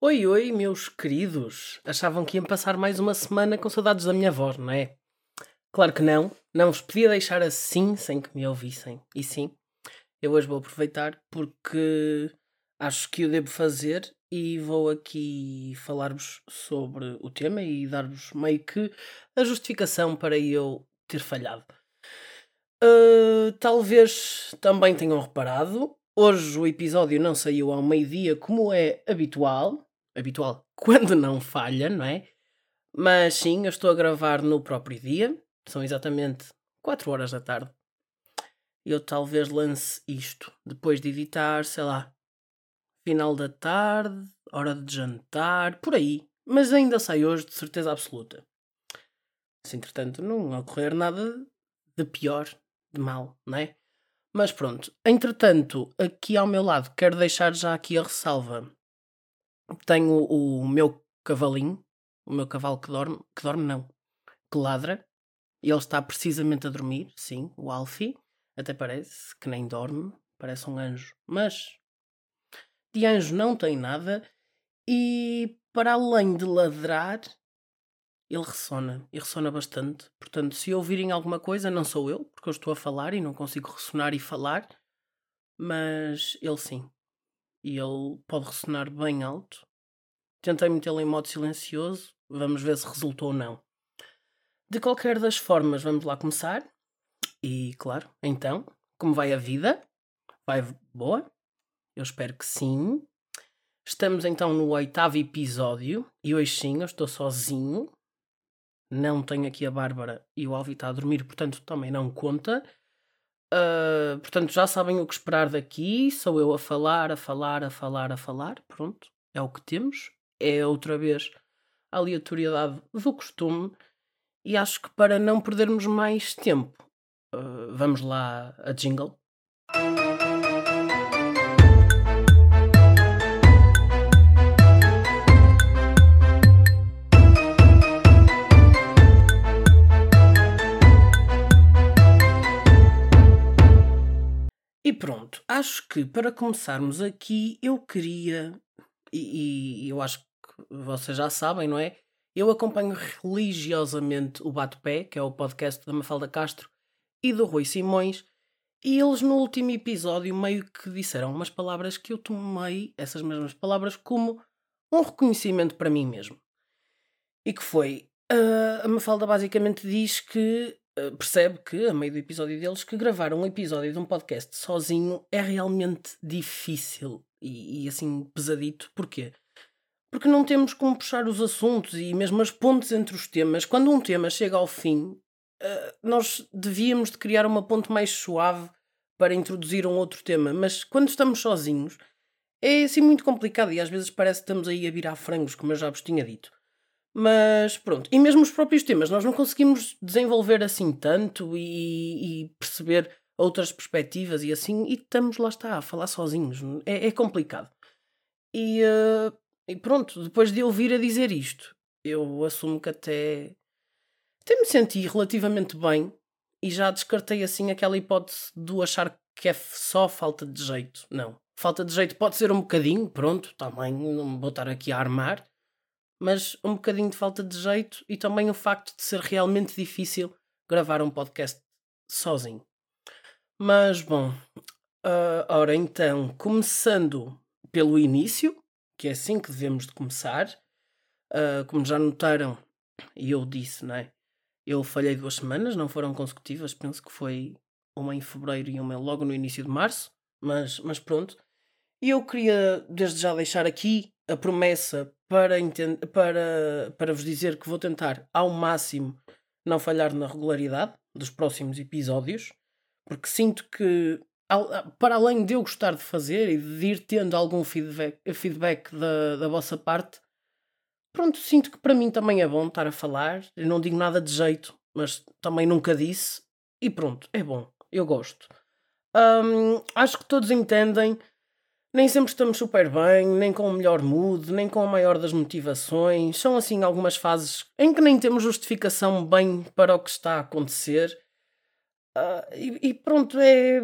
Oi, oi, meus queridos. Achavam que iam passar mais uma semana com saudades da minha voz, não é? Claro que não. Não vos podia deixar assim sem que me ouvissem. E sim, eu hoje vou aproveitar porque acho que o devo fazer e vou aqui falar-vos sobre o tema e dar-vos meio que a justificação para eu ter falhado. Uh, talvez também tenham reparado, hoje o episódio não saiu ao meio-dia como é habitual, habitual quando não falha, não é? Mas sim, eu estou a gravar no próprio dia, são exatamente 4 horas da tarde. Eu talvez lance isto depois de editar, sei lá, final da tarde, hora de jantar, por aí. Mas ainda sai hoje de certeza absoluta. Se entretanto não ocorrer nada de pior, de mal, não é? Mas pronto, entretanto, aqui ao meu lado, quero deixar já aqui a ressalva tenho o, meu cavalinho, o meu cavalo que dorme, que dorme não, que ladra. E ele está precisamente a dormir, sim, o Alfie. Até parece que nem dorme, parece um anjo. Mas de anjo não tem nada. E para além de ladrar, ele ressona. E ressona bastante. Portanto, se ouvirem alguma coisa, não sou eu, porque eu estou a falar e não consigo ressonar e falar. Mas ele sim e ele pode ressonar bem alto. Tentei metê-lo em modo silencioso, vamos ver se resultou ou não. De qualquer das formas, vamos lá começar. E claro, então, como vai a vida? Vai boa? Eu espero que sim. Estamos então no oitavo episódio e hoje sim eu estou sozinho. Não tenho aqui a Bárbara e o Alvi está a dormir, portanto também não conta. Uh, portanto, já sabem o que esperar daqui. Sou eu a falar, a falar, a falar, a falar. Pronto, é o que temos. É outra vez a aleatoriedade do costume. E acho que para não perdermos mais tempo, uh, vamos lá a jingle. Pronto, acho que para começarmos aqui eu queria, e, e eu acho que vocês já sabem, não é? Eu acompanho religiosamente o Bate-Pé, que é o podcast da Mafalda Castro e do Rui Simões, e eles no último episódio meio que disseram umas palavras que eu tomei, essas mesmas palavras, como um reconhecimento para mim mesmo. E que foi, uh, a Mafalda basicamente diz que percebe que, a meio do episódio deles, que gravar um episódio de um podcast sozinho é realmente difícil e, e assim pesadito. Porquê? Porque não temos como puxar os assuntos e mesmo as pontes entre os temas. Quando um tema chega ao fim, uh, nós devíamos de criar uma ponte mais suave para introduzir um outro tema. Mas quando estamos sozinhos, é assim muito complicado e às vezes parece que estamos aí a virar frangos, como eu já vos tinha dito. Mas pronto, e mesmo os próprios temas, nós não conseguimos desenvolver assim tanto e, e perceber outras perspectivas e assim, e estamos lá está a falar sozinhos. É, é complicado. E, uh, e, pronto, depois de eu vir a dizer isto, eu assumo que até, até me senti relativamente bem e já descartei assim aquela hipótese do achar que é só falta de jeito. Não. Falta de jeito pode ser um bocadinho, pronto, também não vou estar aqui a armar mas um bocadinho de falta de jeito e também o facto de ser realmente difícil gravar um podcast sozinho. Mas bom, uh, ora então, começando pelo início, que é assim que devemos de começar, uh, como já notaram, e eu disse, não é? Eu falhei duas semanas, não foram consecutivas, penso que foi uma em fevereiro e uma logo no início de março, mas, mas pronto. E eu queria desde já deixar aqui a promessa para, para, para vos dizer que vou tentar ao máximo não falhar na regularidade dos próximos episódios, porque sinto que, para além de eu gostar de fazer e de ir tendo algum feedback, feedback da, da vossa parte, pronto, sinto que para mim também é bom estar a falar. Eu não digo nada de jeito, mas também nunca disse. E pronto, é bom, eu gosto. Um, acho que todos entendem nem sempre estamos super bem, nem com o melhor mood, nem com a maior das motivações. São assim algumas fases em que nem temos justificação bem para o que está a acontecer. Uh, e, e, pronto, é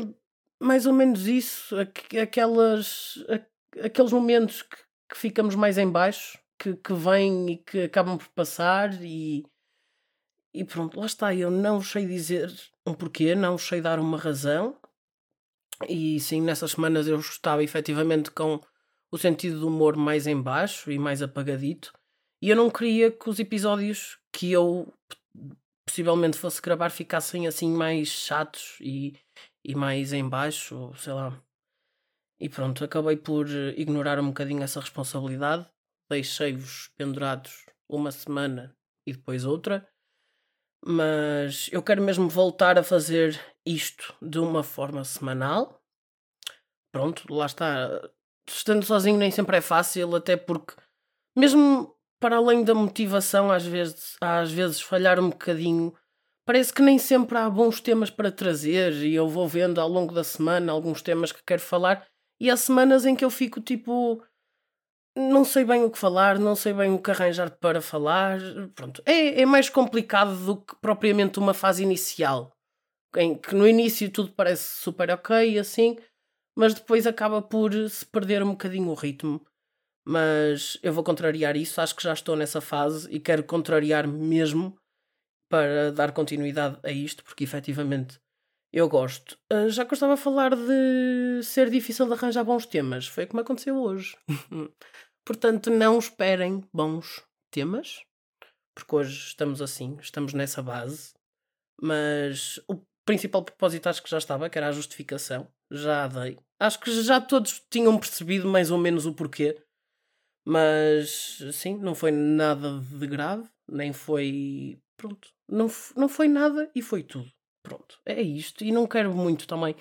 mais ou menos isso. Aquelas, aqueles momentos que, que ficamos mais em baixo, que, que vêm e que acabam por passar e, e pronto, lá está. Eu não sei dizer um porquê, não sei dar uma razão. E sim, nessas semanas eu estava efetivamente com o sentido do humor mais em baixo e mais apagadito. E eu não queria que os episódios que eu possivelmente fosse gravar ficassem assim mais chatos e, e mais em baixo, sei lá. E pronto, acabei por ignorar um bocadinho essa responsabilidade. Deixei-vos pendurados uma semana e depois outra. Mas eu quero mesmo voltar a fazer isto de uma forma semanal. Pronto, lá está. Estando sozinho nem sempre é fácil, até porque, mesmo para além da motivação, às vezes, às vezes falhar um bocadinho, parece que nem sempre há bons temas para trazer. E eu vou vendo ao longo da semana alguns temas que quero falar, e há semanas em que eu fico tipo não sei bem o que falar, não sei bem o que arranjar para falar. Pronto, é, é mais complicado do que propriamente uma fase inicial, em que no início tudo parece super ok, assim, mas depois acaba por se perder um bocadinho o ritmo. Mas eu vou contrariar isso, acho que já estou nessa fase e quero contrariar mesmo para dar continuidade a isto, porque efetivamente eu gosto. Uh, já que eu estava a falar de ser difícil de arranjar bons temas, foi como aconteceu hoje. Portanto, não esperem bons temas, porque hoje estamos assim, estamos nessa base. Mas o principal propósito acho que já estava, que era a justificação. Já a dei. Acho que já todos tinham percebido mais ou menos o porquê. Mas sim, não foi nada de grave, nem foi. Pronto. Não, não foi nada e foi tudo. Pronto. É isto. E não quero muito também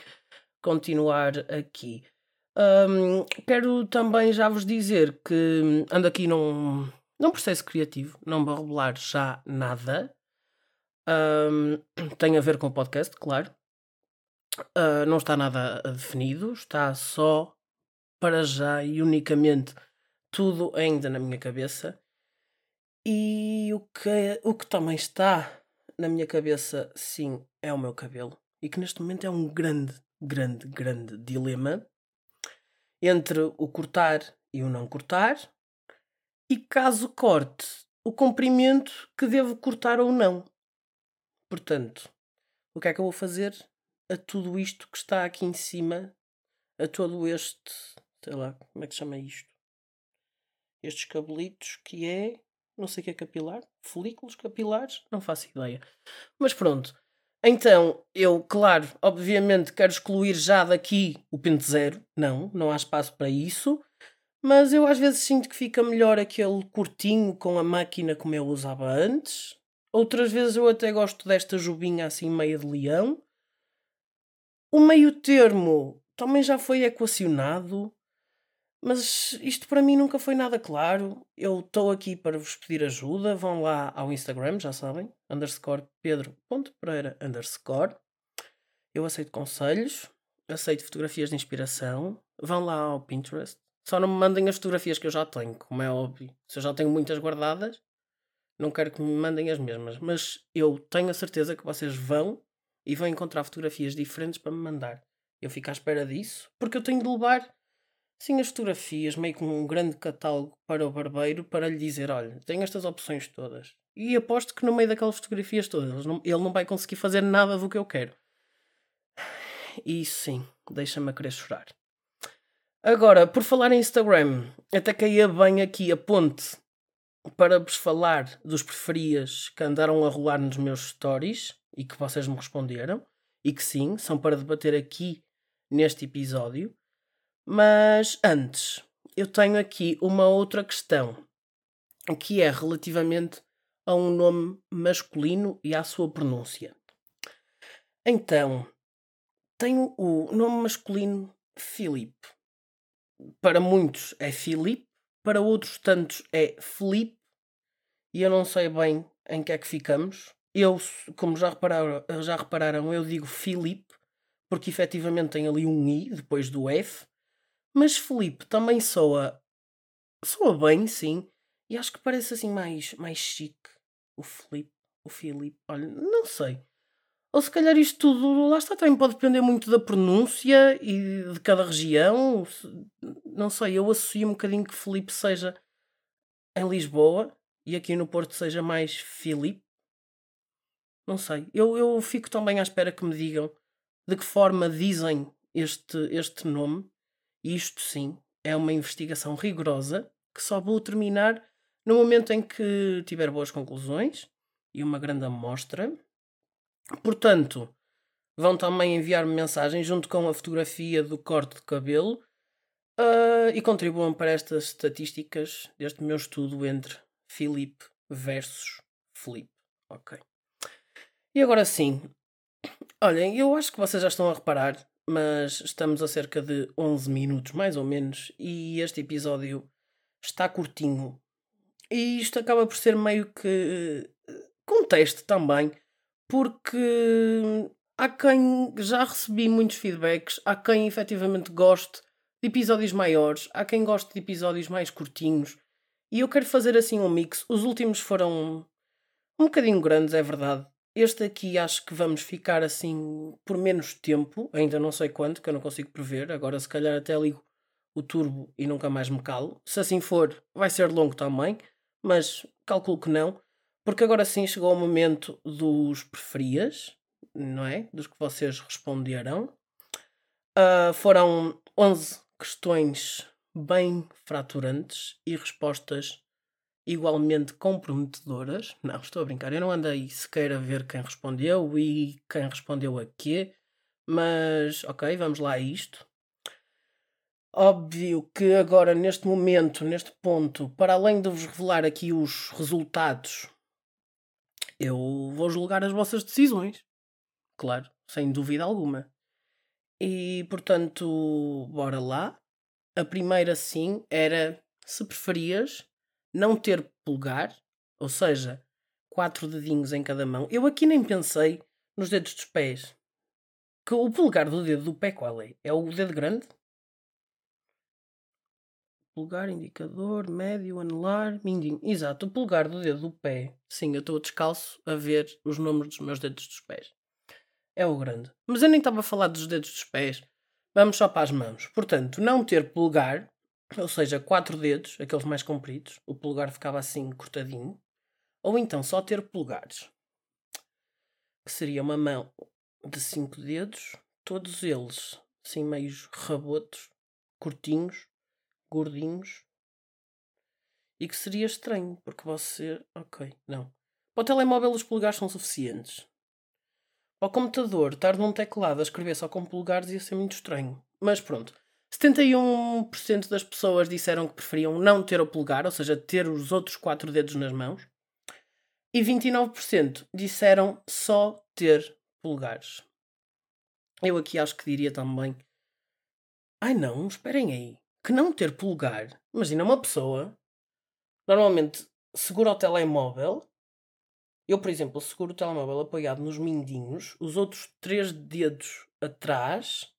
continuar aqui. Um, quero também já vos dizer que ando aqui num, num processo criativo, não vou revelar já nada. Um, tem a ver com o podcast, claro. Uh, não está nada definido, está só para já e unicamente tudo ainda na minha cabeça. E o que, o que também está na minha cabeça, sim, é o meu cabelo. E que neste momento é um grande, grande, grande dilema entre o cortar e o não cortar, e caso corte, o comprimento que devo cortar ou não. Portanto, o que é que eu vou fazer a tudo isto que está aqui em cima, a todo este, sei lá, como é que se chama isto? Estes cabelitos que é, não sei o que é capilar, folículos capilares, não faço ideia. Mas pronto, então, eu, claro, obviamente quero excluir já daqui o pente zero. Não, não há espaço para isso. Mas eu às vezes sinto que fica melhor aquele curtinho com a máquina como eu usava antes. Outras vezes eu até gosto desta jubinha assim meia de leão. O meio termo também já foi equacionado. Mas isto para mim nunca foi nada claro. Eu estou aqui para vos pedir ajuda. Vão lá ao Instagram, já sabem, underscore pedro.pereira underscore. Eu aceito conselhos, aceito fotografias de inspiração. Vão lá ao Pinterest. Só não me mandem as fotografias que eu já tenho, como é óbvio. Se eu já tenho muitas guardadas, não quero que me mandem as mesmas. Mas eu tenho a certeza que vocês vão e vão encontrar fotografias diferentes para me mandar. Eu fico à espera disso, porque eu tenho de levar Sim, as fotografias, meio como um grande catálogo para o barbeiro, para lhe dizer: olha, tem estas opções todas. E aposto que no meio daquelas fotografias todas ele não vai conseguir fazer nada do que eu quero. E sim, deixa-me a querer chorar. Agora, por falar em Instagram, até caía bem aqui a ponte para vos falar dos preferias que andaram a rolar nos meus stories e que vocês me responderam. E que sim, são para debater aqui neste episódio. Mas antes, eu tenho aqui uma outra questão que é relativamente a um nome masculino e à sua pronúncia. Então, tenho o nome masculino Filipe. Para muitos é Filipe, para outros tantos é Felipe, e eu não sei bem em que é que ficamos. Eu, como já repararam, já repararam eu digo Filipe, porque efetivamente tem ali um I depois do F, mas Felipe também soa. soa bem, sim. E acho que parece assim mais, mais chique. O Felipe. O Filipe. Olha, não sei. Ou se calhar isto tudo, lá está, também pode depender muito da pronúncia e de cada região. Não sei, eu associo um bocadinho que Felipe seja em Lisboa e aqui no Porto seja mais Filipe. Não sei. Eu, eu fico também à espera que me digam de que forma dizem este, este nome. Isto sim é uma investigação rigorosa que só vou terminar no momento em que tiver boas conclusões e uma grande amostra. Portanto, vão também enviar-me mensagem junto com a fotografia do corte de cabelo uh, e contribuam para estas estatísticas deste meu estudo entre Filipe versus Felipe. Ok. E agora sim, olhem, eu acho que vocês já estão a reparar, mas estamos a cerca de 11 minutos mais ou menos e este episódio está curtinho. E isto acaba por ser meio que conteste também, porque há quem já recebi muitos feedbacks, há quem efetivamente goste de episódios maiores, há quem goste de episódios mais curtinhos, e eu quero fazer assim um mix. Os últimos foram um bocadinho grandes, é verdade. Este aqui acho que vamos ficar assim por menos tempo, ainda não sei quanto, que eu não consigo prever. Agora, se calhar, até ligo o turbo e nunca mais me calo. Se assim for, vai ser longo também, mas calculo que não. Porque agora sim chegou o momento dos preferias, não é? Dos que vocês responderam. Uh, foram 11 questões bem fraturantes e respostas igualmente comprometedoras. Não, estou a brincar. Eu não andei sequer a ver quem respondeu e quem respondeu a quê. Mas, ok, vamos lá a isto. Óbvio que agora, neste momento, neste ponto, para além de vos revelar aqui os resultados eu vou julgar as vossas decisões. Claro, sem dúvida alguma. E portanto, bora lá. A primeira sim era se preferias não ter polegar, ou seja, quatro dedinhos em cada mão. Eu aqui nem pensei nos dedos dos pés. Que o polegar do dedo do pé qual é? É o dedo grande? Polegar, indicador, médio, anular, mindinho. Exato, o polegar do dedo do pé. Sim, eu estou descalço a ver os números dos meus dedos dos pés. É o grande. Mas eu nem estava a falar dos dedos dos pés. Vamos só para as mãos. Portanto, não ter polegar, ou seja, quatro dedos, aqueles mais compridos, o polegar ficava assim cortadinho. Ou então só ter polegares, que seria uma mão de cinco dedos, todos eles assim meios rabotos, curtinhos, gordinhos e que seria estranho, porque você. Ok, não. Para o telemóvel os polegares são suficientes. Para o computador, estar num teclado a escrever só com polegares ia ser muito estranho. Mas pronto. 71% das pessoas disseram que preferiam não ter o polegar, ou seja, ter os outros quatro dedos nas mãos. E 29% disseram só ter polegares. Eu aqui acho que diria também. Ai não, esperem aí que não ter polegar. Imagina uma pessoa normalmente segura o telemóvel. Eu, por exemplo, seguro o telemóvel apoiado nos mindinhos, os outros três dedos atrás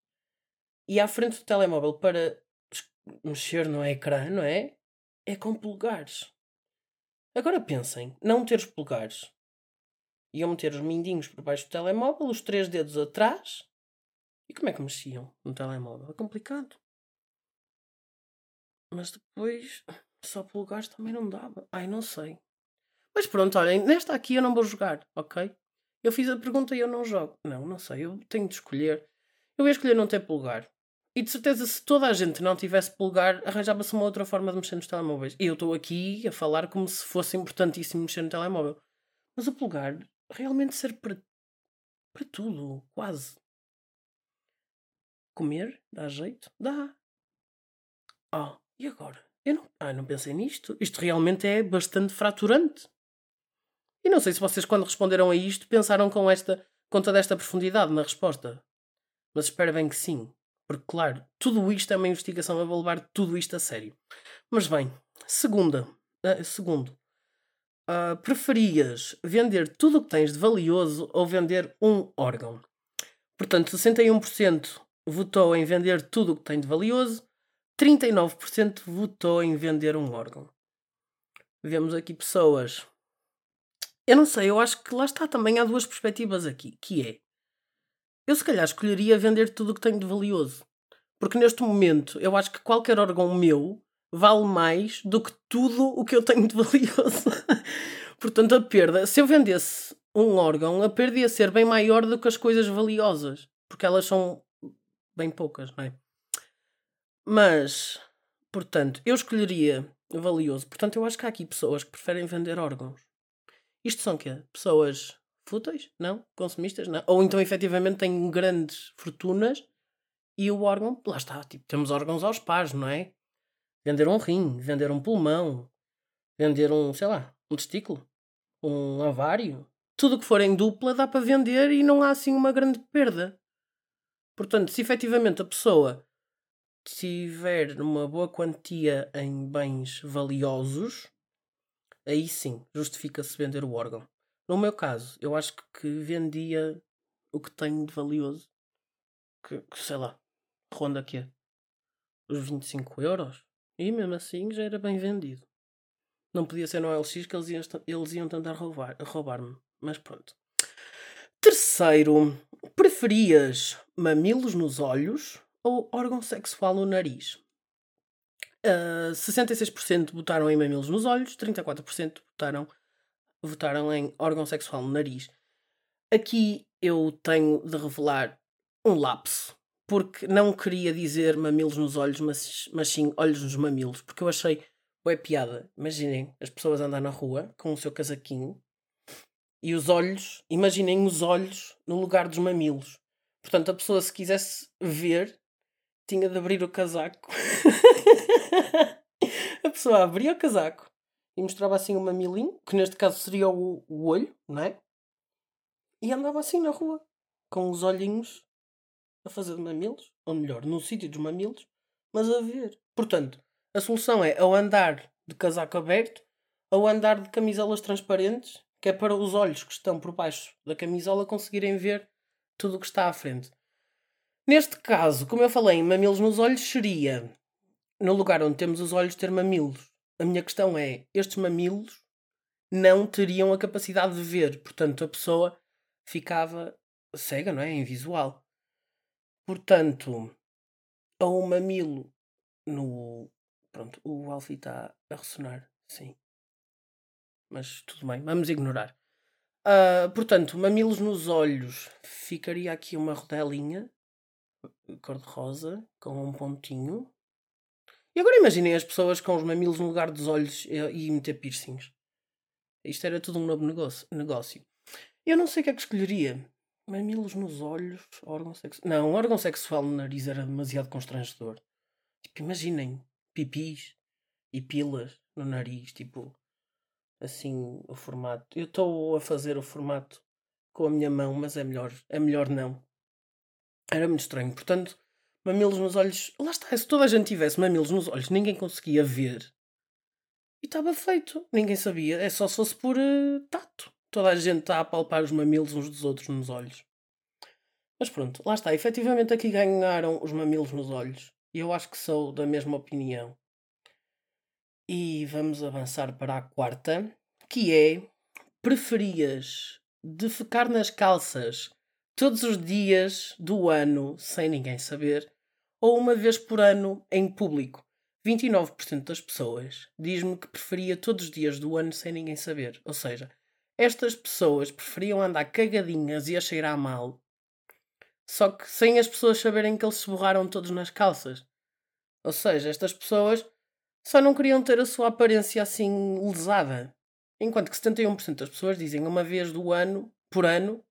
e à frente do telemóvel para mexer no ecrã, não é? É com polegares. Agora pensem, não ter os polegares. Iam meter os mindinhos por baixo do telemóvel, os três dedos atrás. E como é que mexiam no telemóvel? É complicado. Mas depois, só polegares também não dava. Ai, não sei. Mas pronto, olhem, nesta aqui eu não vou jogar, ok? Eu fiz a pergunta e eu não jogo. Não, não sei, eu tenho de escolher. Eu ia escolher não ter polegar. E de certeza, se toda a gente não tivesse polegar, arranjava-se uma outra forma de mexer nos telemóveis. E eu estou aqui a falar como se fosse importantíssimo mexer no telemóvel. Mas o polegar realmente serve para, para tudo, quase. Comer? Dá jeito? Dá. Oh, e agora? Eu não, ah, não pensei nisto. Isto realmente é bastante fraturante. E não sei se vocês, quando responderam a isto, pensaram com, esta, com toda esta profundidade na resposta. Mas espero bem que sim. Porque, claro, tudo isto é uma investigação. Eu vou levar tudo isto a sério. Mas bem, segunda. Uh, segundo. Uh, preferias vender tudo o que tens de valioso ou vender um órgão? Portanto, 61% votou em vender tudo o que tem de valioso 39% votou em vender um órgão. Vemos aqui pessoas. Eu não sei, eu acho que lá está também há duas perspectivas aqui, que é eu se calhar escolheria vender tudo o que tenho de valioso. Porque neste momento eu acho que qualquer órgão meu vale mais do que tudo o que eu tenho de valioso. Portanto, a perda, se eu vendesse um órgão, a perda ia ser bem maior do que as coisas valiosas. Porque elas são bem poucas, não é? Mas, portanto, eu escolheria valioso. Portanto, eu acho que há aqui pessoas que preferem vender órgãos. Isto são quê? Pessoas fúteis? Não? Consumistas? Não? Ou então efetivamente têm grandes fortunas e o órgão, lá está, tipo, temos órgãos aos pares, não é? Vender um rim, vender um pulmão, vender um, sei lá, um testículo, um avário. Tudo que for em dupla dá para vender e não há assim uma grande perda. Portanto, se efetivamente a pessoa tiver uma boa quantia em bens valiosos, aí sim justifica-se vender o órgão. No meu caso, eu acho que vendia o que tenho de valioso, que, que sei lá, ronda aqui os 25 euros, e mesmo assim já era bem vendido. Não podia ser no LX que eles iam, eles iam tentar roubar-me, roubar mas pronto. Terceiro, preferias mamilos nos olhos ou órgão sexual no nariz? Uh, ah, 66% votaram em mamilos nos olhos, 34% votaram, votaram em órgão sexual no nariz. Aqui eu tenho de revelar um lapso, porque não queria dizer mamilos nos olhos, mas, mas sim olhos nos mamilos, porque eu achei, é piada. Imaginem as pessoas andar na rua com o seu casaquinho e os olhos, imaginem os olhos no lugar dos mamilos. Portanto, a pessoa, se quisesse ver, tinha de abrir o casaco. a pessoa abria o casaco e mostrava assim o mamilinho, que neste caso seria o, o olho, não é? E andava assim na rua, com os olhinhos a fazer mamilos, ou melhor, no sítio dos mamilos, mas a ver. Portanto, a solução é ou andar de casaco aberto ou andar de camisolas transparentes, que é para os olhos que estão por baixo da camisola conseguirem ver tudo o que está à frente. Neste caso, como eu falei, mamilos nos olhos seria no lugar onde temos os olhos ter mamilos. A minha questão é: estes mamilos não teriam a capacidade de ver, portanto a pessoa ficava cega, não é? Invisual. Portanto, ou um mamilo no. Pronto, o Alfie está a ressonar, sim. Mas tudo bem, vamos ignorar. Uh, portanto, mamilos nos olhos. Ficaria aqui uma rodelinha cor-de-rosa com um pontinho. E agora imaginem as pessoas com os mamilos no lugar dos olhos e, meter piercings. Isto era tudo um novo negócio. negócio. Eu não sei o que é que escolheria. Mamilos nos olhos, órgão sexual. Não, órgão sexual no nariz era demasiado constrangedor. Tipo, imaginem pipis e pilas no nariz, tipo, assim, o formato. Eu estou a fazer o formato com a minha mão, mas é melhor, é melhor não. Era muito estranho. Portanto, mamilos nos olhos. Lá está, se toda a gente tivesse mamilos nos olhos, ninguém conseguia ver. E estava feito. Ninguém sabia. É só se fosse por uh, tato toda a gente está a palpar os mamilos uns dos outros nos olhos. Mas pronto, lá está. Efetivamente aqui ganharam os mamilos nos olhos. E eu acho que sou da mesma opinião. E vamos avançar para a quarta, que é: preferias defecar nas calças todos os dias do ano sem ninguém saber ou uma vez por ano em público? 29% das pessoas diz-me que preferia todos os dias do ano sem ninguém saber. Ou seja, estas pessoas preferiam andar cagadinhas e a cheirar mal, só que sem as pessoas saberem que eles se borraram todos nas calças. Ou seja, estas pessoas só não queriam ter a sua aparência assim lesada. Enquanto que 71% das pessoas dizem uma vez do ano, por ano,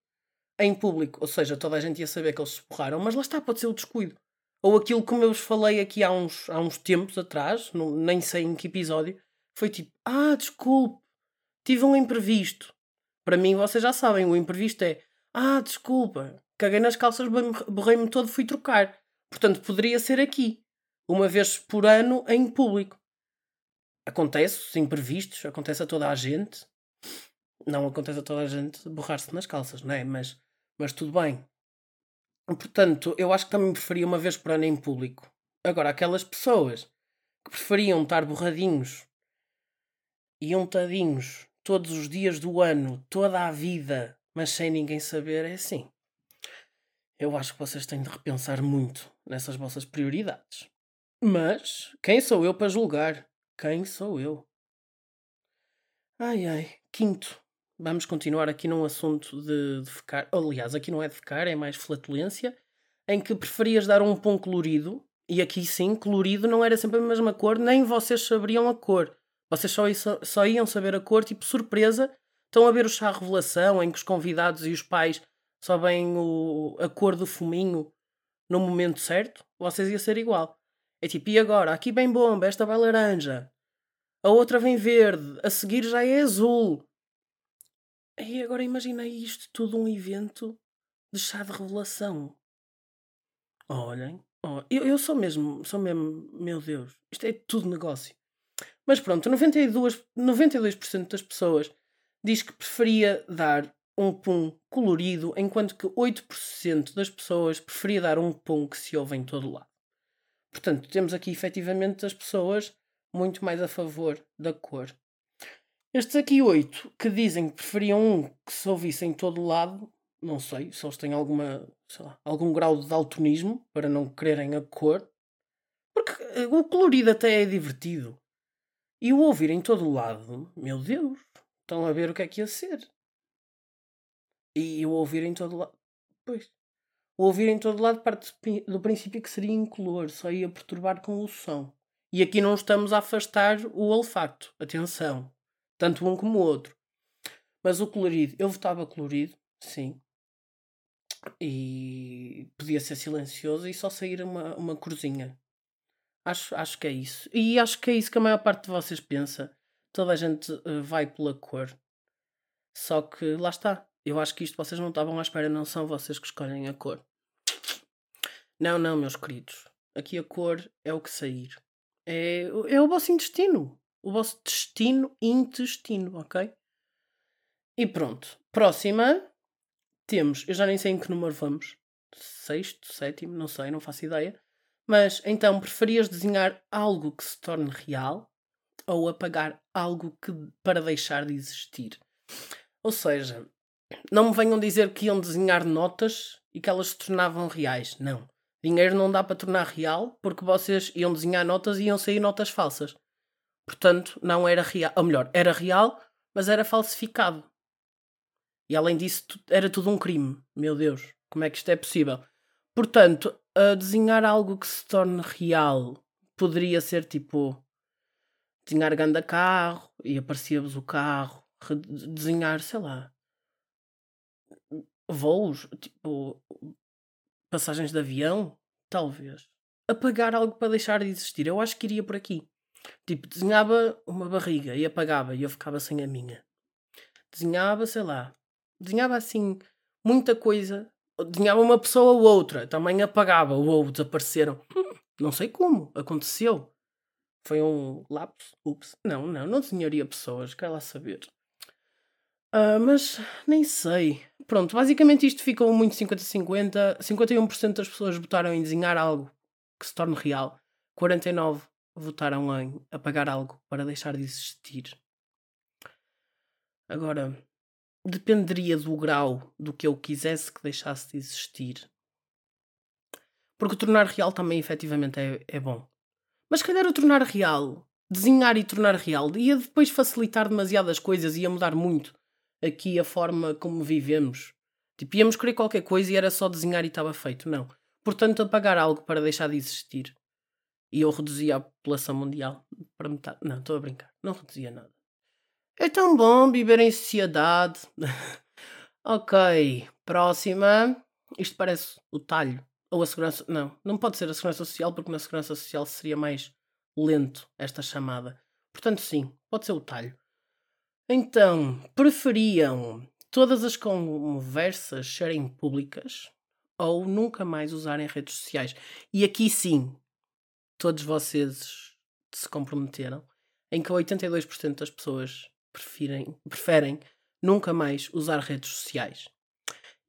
em público. Ou seja, toda a gente ia saber que eles se borraram, mas lá está, pode ser o descuido. Ou aquilo como eu vos falei aqui há uns, há uns tempos atrás, não, nem sei em que episódio, foi tipo, ah, desculpe, tive um imprevisto. Para mim, vocês já sabem, o imprevisto é ah, desculpa, caguei nas calças, borrei-me todo, fui trocar. Portanto, poderia ser aqui, uma vez por ano em público. Acontece, os imprevistos, acontece a toda a gente. Não acontece a toda a gente borrar-se nas calças, não é? Mas, mas tudo bem. Portanto, eu acho que também preferia uma vez por ano em público. Agora, aquelas pessoas que preferiam estar borradinhos e untadinhos todos os dias do ano, toda a vida, mas sem ninguém saber, é assim. eu acho que vocês têm de repensar muito nessas vossas prioridades. Mas quem sou eu para julgar? Quem sou eu? Ai ai. Quinto, vamos continuar aqui num assunto de, de ficar. Aliás, aqui não é de ficar, é mais flatulência. Em que preferias dar um pão colorido, e aqui sim, colorido não era sempre a mesma cor, nem vocês saberiam a cor. Vocês só, só iam saber a cor, tipo surpresa. Estão a ver o chá revelação em que os convidados e os pais sabem o, a cor do fuminho no momento certo? Vocês ia ser igual. É tipo, e agora? Aqui bem bomba, esta vai laranja. A outra vem verde, a seguir já é azul. E agora imaginei isto tudo um evento de chá de revelação. Olhem, oh, eu, eu sou mesmo, sou mesmo, meu Deus, isto é tudo negócio. Mas pronto, 92%, 92 das pessoas diz que preferia dar um pum colorido, enquanto que 8% das pessoas preferia dar um pum que se ouve em todo lado. Portanto, temos aqui efetivamente as pessoas muito mais a favor da cor. Estes aqui oito que dizem que preferiam um que se ouvisse em todo lado, não sei se eles têm alguma, lá, algum grau de daltonismo para não quererem a cor, porque eh, o colorido até é divertido. E o ouvir em todo lado, meu Deus, estão a ver o que é que ia ser. E o ouvir em todo lado, pois, o ouvir em todo lado parte do princípio que seria incolor, só ia perturbar com o som. E aqui não estamos a afastar o olfato. Atenção. Tanto um como o outro. Mas o colorido, eu votava colorido, sim. E podia ser silencioso e só sair uma, uma corzinha. Acho, acho que é isso. E acho que é isso que a maior parte de vocês pensa. Toda a gente uh, vai pela cor. Só que lá está. Eu acho que isto vocês não estavam à espera, não são vocês que escolhem a cor. Não, não, meus queridos. Aqui a cor é o que sair. É, é o vosso intestino. O vosso destino intestino, ok? E pronto. Próxima temos, eu já nem sei em que número vamos. Sexto, sétimo, não sei, não faço ideia. Mas então, preferias desenhar algo que se torne real ou apagar algo que para deixar de existir? Ou seja, não me venham dizer que iam desenhar notas e que elas se tornavam reais. Não. Dinheiro não dá para tornar real porque vocês iam desenhar notas e iam sair notas falsas. Portanto, não era real. Ou melhor, era real, mas era falsificado. E além disso, era tudo um crime. Meu Deus, como é que isto é possível? Portanto, desenhar algo que se torne real poderia ser tipo desenhar ganda carro e aparecia-vos o carro, desenhar, sei lá, voos, tipo passagens de avião? Talvez. Apagar algo para deixar de existir. Eu acho que iria por aqui. Tipo, desenhava uma barriga e apagava e eu ficava sem a minha. Desenhava, sei lá. Desenhava assim muita coisa. Desenhava uma pessoa ou outra. Também apagava ou desapareceram. Não sei como. Aconteceu. Foi um lapso. Ups. Não, não. Não desenharia pessoas. Quero lá saber. Uh, mas nem sei. Pronto, basicamente isto ficou muito 50-50. 51% das pessoas votaram em desenhar algo que se torne real. 49% votaram em apagar algo para deixar de existir. Agora, dependeria do grau do que eu quisesse que deixasse de existir. Porque tornar real também efetivamente é, é bom. Mas calhar o tornar real, desenhar e tornar real, ia depois facilitar demasiadas coisas, ia mudar muito aqui a forma como vivemos. Tipo, íamos querer qualquer coisa e era só desenhar e estava feito. Não. Portanto, apagar algo para deixar de existir. E eu reduzia a população mundial para metade. Não, estou a brincar. Não reduzia nada. É tão bom viver em sociedade. ok, próxima. Isto parece o talho. Ou a segurança. Não, não pode ser a segurança social, porque na segurança social seria mais lento esta chamada. Portanto, sim, pode ser o talho. Então, preferiam todas as conversas serem públicas ou nunca mais usarem redes sociais? E aqui sim, todos vocês se comprometeram em que 82% das pessoas preferem, preferem nunca mais usar redes sociais.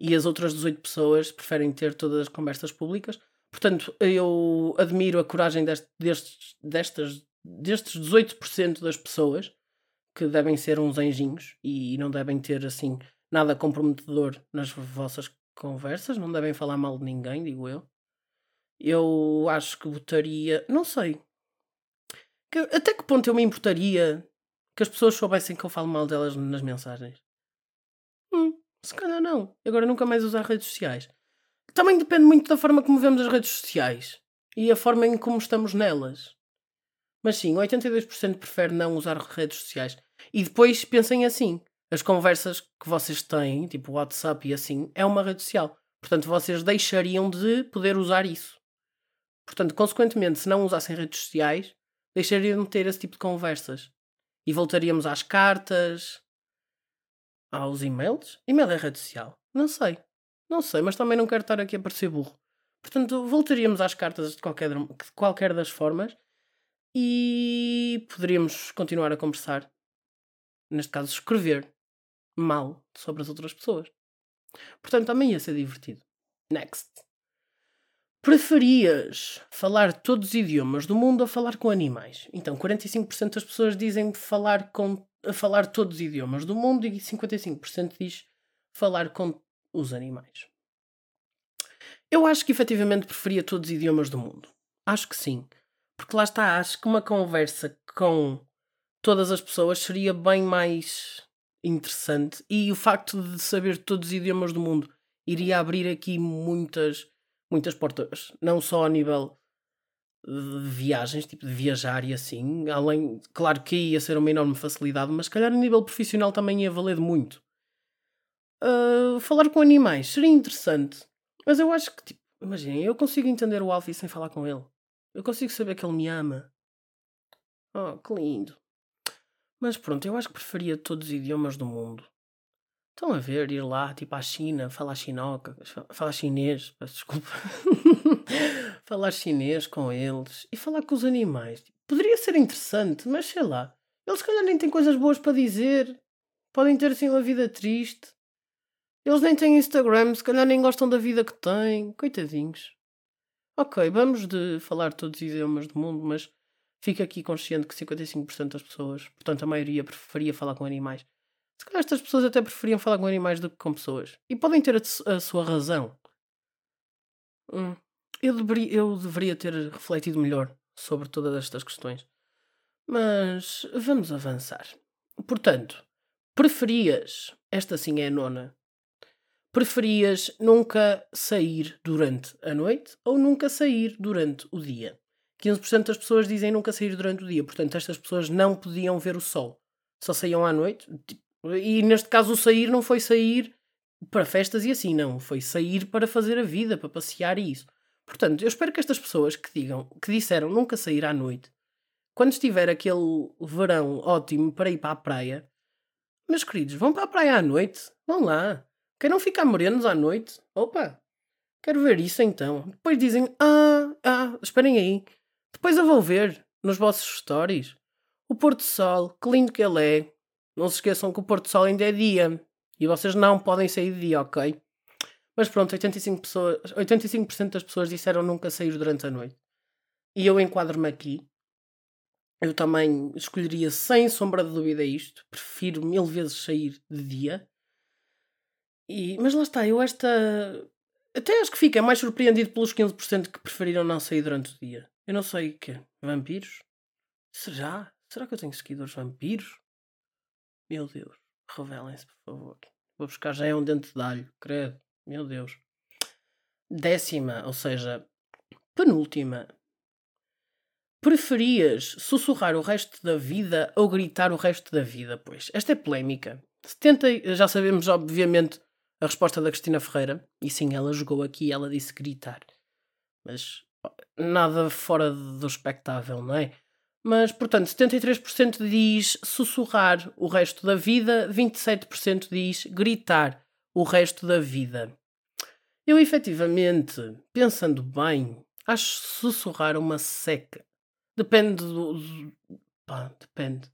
E as outras 18 pessoas preferem ter todas as conversas públicas. Portanto, eu admiro a coragem deste, destes, destas, destes 18% das pessoas que devem ser uns anjinhos e não devem ter assim nada comprometedor nas vossas conversas, não devem falar mal de ninguém, digo eu. Eu acho que votaria. Não sei. Que- até que ponto eu me importaria que as pessoas soubessem que eu falo mal delas nas mensagens? Hum, se calhar não. Agora nunca mais usar redes sociais. Também depende muito da forma como vemos as redes sociais e a forma em como estamos nelas. Mas sim, 82% prefere não usar redes sociais. E depois pensem assim: as conversas que vocês têm, tipo WhatsApp e assim, é uma rede social. Portanto, vocês deixariam de poder usar isso. Portanto, consequentemente, se não usassem redes sociais, deixariam de ter esse tipo de conversas. E voltaríamos às cartas, aos e-mails. E-mail é rede social? Não sei. Não sei, mas também não quero estar aqui a parecer burro. Portanto, voltaríamos às cartas de qualquer, de qualquer das formas e poderíamos continuar a conversar. Neste caso, escrever mal sobre as outras pessoas. Portanto, também ia ser divertido. Next. Preferias falar todos os idiomas do mundo ou falar com animais? Então, 45% das pessoas dizem falar, com, falar todos os idiomas do mundo e 55% diz falar com os animais. Eu acho que efetivamente preferia todos os idiomas do mundo. Acho que sim. Porque lá está, acho que uma conversa com todas as pessoas seria bem mais interessante e o facto de saber todos os idiomas do mundo iria abrir aqui muitas muitas portas, não só a nível de viagens, tipo de viajar e assim, além, claro que ia ser uma enorme facilidade, mas calhar a nível profissional também ia valer muito. Uh, falar com animais seria interessante, mas eu acho que, tipo, imaginem, eu consigo entender o Alfie sem falar com ele. Eu consigo saber que ele me ama. Oh, que lindo. Mas pronto, eu acho que preferia todos os idiomas do mundo. Estão a ver, ir lá, tipo à China, falar chinoca, falar chinês, desculpa. falar chinês com eles e falar com os animais. Tipo, poderia ser interessante, mas sei lá. Eles se calhar nem têm coisas boas para dizer. Podem ter assim uma vida triste. Eles nem têm Instagram, se calhar nem gostam da vida que têm. Coitadinhos. Ok, vamos de falar todos os idiomas do mundo, mas fica aqui consciente que 55% das pessoas, portanto a maioria, preferia falar com animais. Se calhar estas pessoas até preferiam falar com animais do que com pessoas. E podem ter a, a sua razão. Hum, eu, deveria, eu deveria ter refletido melhor sobre todas estas questões. Mas vamos avançar. Portanto, preferias, esta sim é a nona, preferias nunca sair durante a noite ou nunca sair durante o dia? 15% das pessoas dizem nunca sair durante o dia, portanto, estas pessoas não podiam ver o sol, só saíam à noite. E neste caso, o sair não foi sair para festas e assim, não, foi sair para fazer a vida, para passear e isso. Portanto, eu espero que estas pessoas que digam, que disseram nunca sair à noite, quando estiver aquele verão ótimo para ir para a praia, meus queridos, vão para a praia à noite, vão lá. Querem ficar morenos à noite? Opa, quero ver isso então. Depois dizem, ah, ah, esperem aí. Depois eu vou ver nos vossos stories o pôr do sol, que lindo que ele é. Não se esqueçam que o pôr do sol ainda é dia. E vocês não podem sair de dia, ok? Mas pronto, 85%, pessoas, 85 das pessoas disseram nunca sair durante a noite. E eu enquadro-me aqui. Eu também escolheria sem sombra de dúvida isto. Prefiro mil vezes sair de dia. E, mas lá está, eu esta. Até acho que fica mais surpreendido pelos 15% que preferiram não sair durante o dia. Eu não sei o quê. Vampiros? Será? Será que eu tenho seguidores vampiros? Meu Deus. Revelem-se, por favor. Vou buscar já é um dente de alho, credo. Meu Deus. Décima, ou seja, penúltima. Preferias sussurrar o resto da vida ou gritar o resto da vida? Pois, esta é polémica. 70, já sabemos, obviamente, a resposta da Cristina Ferreira. E sim, ela jogou aqui ela disse gritar. Mas nada fora do espectável, não é? Mas, portanto, 73% diz sussurrar o resto da vida, 27% diz gritar o resto da vida. Eu, efetivamente, pensando bem, acho sussurrar uma seca. Depende do. pá, depende.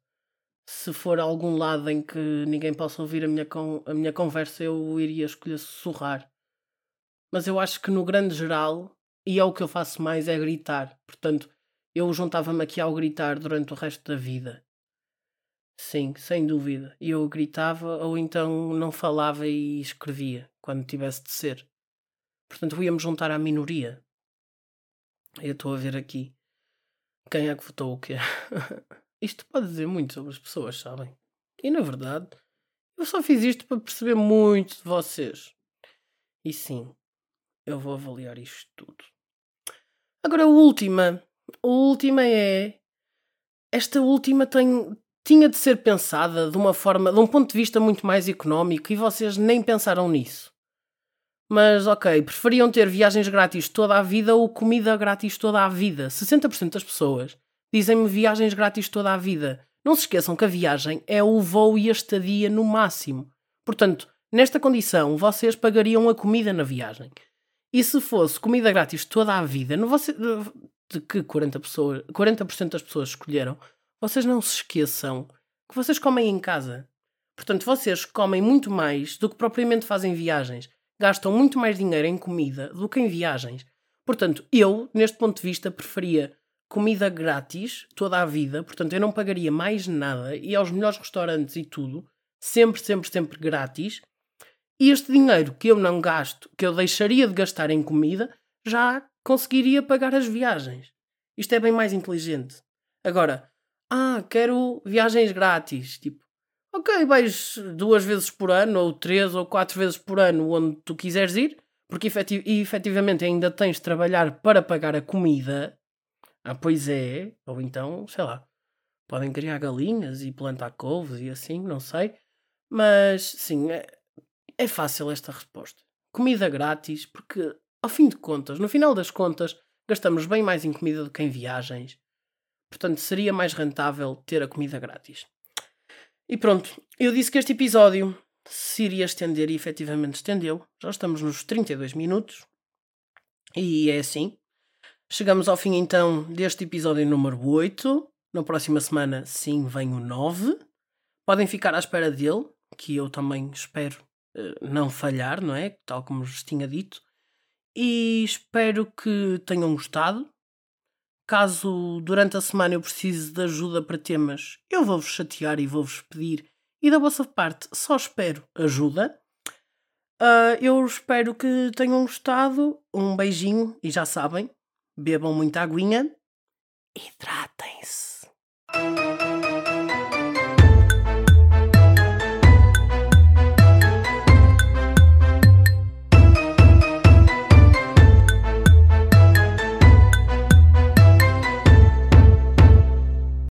Se for algum lado em que ninguém possa ouvir a minha, con a minha conversa, eu iria escolher sussurrar. Mas eu acho que no grande geral, e é o que eu faço mais, é gritar. Portanto, eu juntava-me aqui ao gritar durante o resto da vida. Sim, sem dúvida. Eu gritava ou então não falava e escrevia, quando tivesse de ser. Portanto, ia-me juntar à minoria. Eu estou a ver aqui quem é que votou o quê. isto pode dizer muito sobre as pessoas, sabem? E na verdade, eu só fiz isto para perceber muito de vocês. E sim, eu vou avaliar isto tudo. Agora, a última. A última é. Esta última tem, tinha de ser pensada de uma forma, de um ponto de vista muito mais económico e vocês nem pensaram nisso. Mas ok, preferiam ter viagens grátis toda a vida ou comida grátis toda a vida. 60% das pessoas dizem-me viagens grátis toda a vida. Não se esqueçam que a viagem é o voo e a estadia no máximo. Portanto, nesta condição, vocês pagariam a comida na viagem. E se fosse comida grátis toda a vida, no você, de que 40%, pessoas, 40 das pessoas escolheram, vocês não se esqueçam que vocês comem em casa. Portanto, vocês comem muito mais do que propriamente fazem viagens gastam muito mais dinheiro em comida do que em viagens. Portanto, eu, neste ponto de vista, preferia comida grátis toda a vida, portanto, eu não pagaria mais nada e aos melhores restaurantes e tudo, sempre, sempre, sempre grátis. E este dinheiro que eu não gasto, que eu deixaria de gastar em comida, já conseguiria pagar as viagens. Isto é bem mais inteligente. Agora, ah, quero viagens grátis. Tipo, Ok, vais duas vezes por ano, ou três ou quatro vezes por ano, onde tu quiseres ir, porque efetiv efetivamente ainda tens de trabalhar para pagar a comida. Ah, pois é, ou então, sei lá, podem criar galinhas e plantar couves e assim, não sei. Mas sim, é, é fácil esta resposta. Comida grátis, porque ao fim de contas, no final das contas, gastamos bem mais em comida do que em viagens. Portanto, seria mais rentável ter a comida grátis. E pronto, eu disse que este episódio se iria estender e efetivamente estendeu. Já estamos nos 32 minutos. E é assim. Chegamos ao fim então deste episódio número 8. Na próxima semana, sim, vem o 9. Podem ficar à espera dele, que eu também espero uh, não falhar, não é? Tal como vos tinha dito. E espero que tenham gostado. Caso durante a semana eu precise de ajuda para temas, eu vou-vos chatear e vou-vos pedir. E da vossa parte, só espero ajuda. Uh, eu espero que tenham gostado. Um beijinho e já sabem, bebam muita aguinha. Hidratem-se.